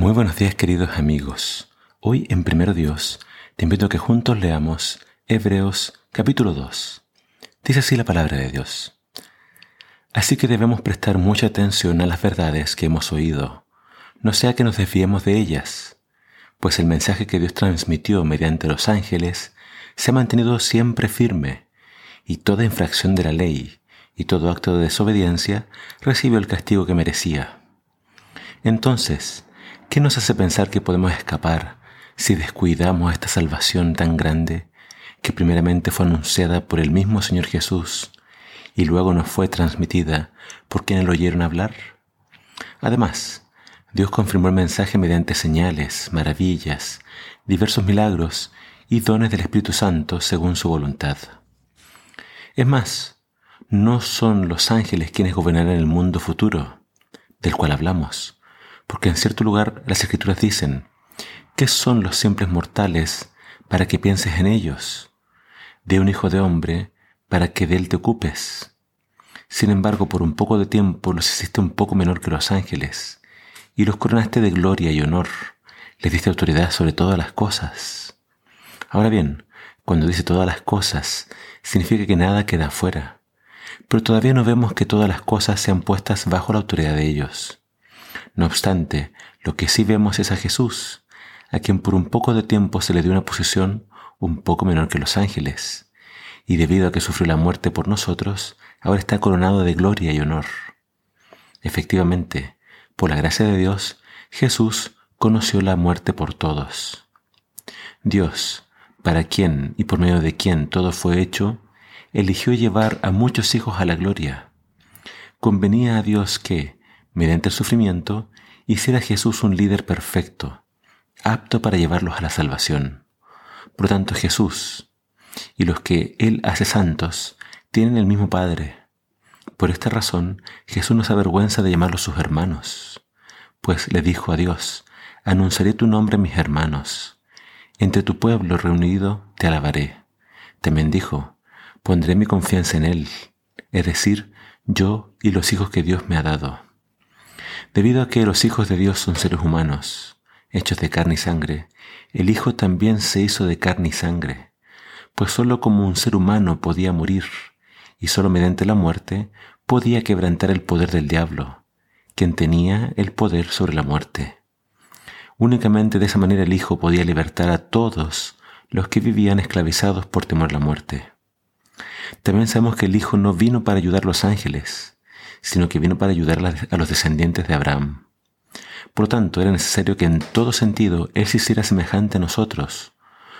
Muy buenos días queridos amigos. Hoy en Primero Dios te invito a que juntos leamos Hebreos capítulo 2. Dice así la palabra de Dios. Así que debemos prestar mucha atención a las verdades que hemos oído, no sea que nos desviemos de ellas, pues el mensaje que Dios transmitió mediante los ángeles se ha mantenido siempre firme, y toda infracción de la ley y todo acto de desobediencia recibe el castigo que merecía. Entonces, ¿Qué nos hace pensar que podemos escapar si descuidamos esta salvación tan grande que primeramente fue anunciada por el mismo Señor Jesús y luego nos fue transmitida por quienes lo oyeron hablar? Además, Dios confirmó el mensaje mediante señales, maravillas, diversos milagros y dones del Espíritu Santo según su voluntad. Es más, no son los ángeles quienes gobernarán el mundo futuro, del cual hablamos, porque en cierto lugar las escrituras dicen, ¿qué son los simples mortales para que pienses en ellos? De un hijo de hombre para que de él te ocupes. Sin embargo, por un poco de tiempo los hiciste un poco menor que los ángeles, y los coronaste de gloria y honor, les diste autoridad sobre todas las cosas. Ahora bien, cuando dice todas las cosas, significa que nada queda fuera, pero todavía no vemos que todas las cosas sean puestas bajo la autoridad de ellos. No obstante, lo que sí vemos es a Jesús, a quien por un poco de tiempo se le dio una posición un poco menor que los ángeles, y debido a que sufrió la muerte por nosotros, ahora está coronado de gloria y honor. Efectivamente, por la gracia de Dios, Jesús conoció la muerte por todos. Dios, para quien y por medio de quien todo fue hecho, eligió llevar a muchos hijos a la gloria. Convenía a Dios que, mediante el sufrimiento, hiciera Jesús un líder perfecto, apto para llevarlos a la salvación. Por tanto, Jesús y los que Él hace santos tienen el mismo Padre. Por esta razón, Jesús no se avergüenza de llamarlos sus hermanos, pues le dijo a Dios, anunciaré tu nombre a mis hermanos. Entre tu pueblo reunido te alabaré. También dijo, pondré mi confianza en Él, es decir, yo y los hijos que Dios me ha dado. Debido a que los hijos de Dios son seres humanos, hechos de carne y sangre, el Hijo también se hizo de carne y sangre, pues sólo como un ser humano podía morir, y sólo mediante la muerte podía quebrantar el poder del diablo, quien tenía el poder sobre la muerte. Únicamente de esa manera el Hijo podía libertar a todos los que vivían esclavizados por temor a la muerte. También sabemos que el Hijo no vino para ayudar a los ángeles, sino que vino para ayudar a los descendientes de Abraham. Por lo tanto, era necesario que en todo sentido Él se hiciera semejante a nosotros,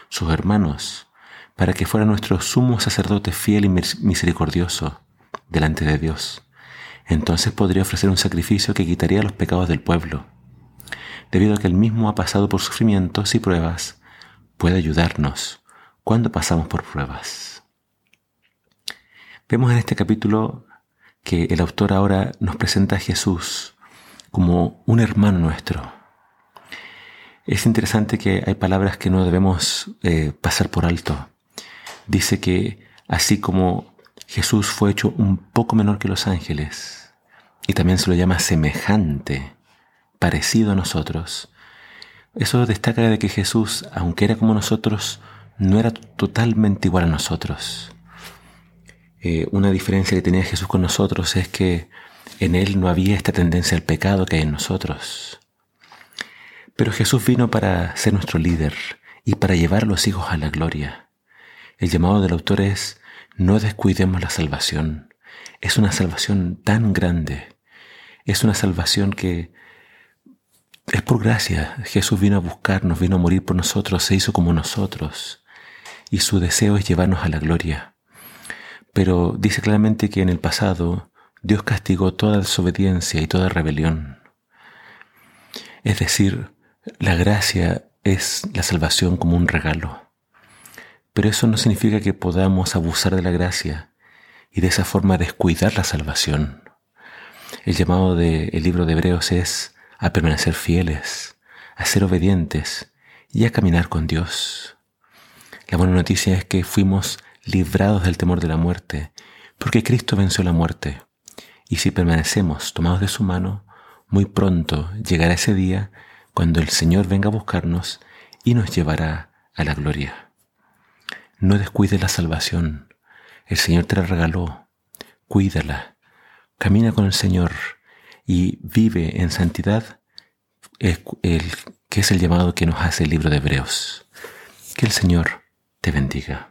sus hermanos, para que fuera nuestro sumo sacerdote fiel y misericordioso delante de Dios. Entonces podría ofrecer un sacrificio que quitaría los pecados del pueblo. Debido a que Él mismo ha pasado por sufrimientos y pruebas, puede ayudarnos cuando pasamos por pruebas. Vemos en este capítulo que el autor ahora nos presenta a Jesús como un hermano nuestro. Es interesante que hay palabras que no debemos eh, pasar por alto. Dice que así como Jesús fue hecho un poco menor que los ángeles, y también se lo llama semejante, parecido a nosotros, eso destaca de que Jesús, aunque era como nosotros, no era totalmente igual a nosotros. Eh, una diferencia que tenía Jesús con nosotros es que en Él no había esta tendencia al pecado que hay en nosotros. Pero Jesús vino para ser nuestro líder y para llevar a los hijos a la gloria. El llamado del autor es, no descuidemos la salvación. Es una salvación tan grande. Es una salvación que es por gracia. Jesús vino a buscarnos, vino a morir por nosotros, se hizo como nosotros. Y su deseo es llevarnos a la gloria. Pero dice claramente que en el pasado Dios castigó toda desobediencia y toda rebelión. Es decir, la gracia es la salvación como un regalo. Pero eso no significa que podamos abusar de la gracia y de esa forma descuidar la salvación. El llamado del libro de Hebreos es a permanecer fieles, a ser obedientes y a caminar con Dios. La buena noticia es que fuimos librados del temor de la muerte, porque Cristo venció la muerte. Y si permanecemos tomados de su mano, muy pronto llegará ese día cuando el Señor venga a buscarnos y nos llevará a la gloria. No descuides la salvación. El Señor te la regaló. Cuídala. Camina con el Señor y vive en santidad, que es el llamado que nos hace el libro de Hebreos. Que el Señor te bendiga.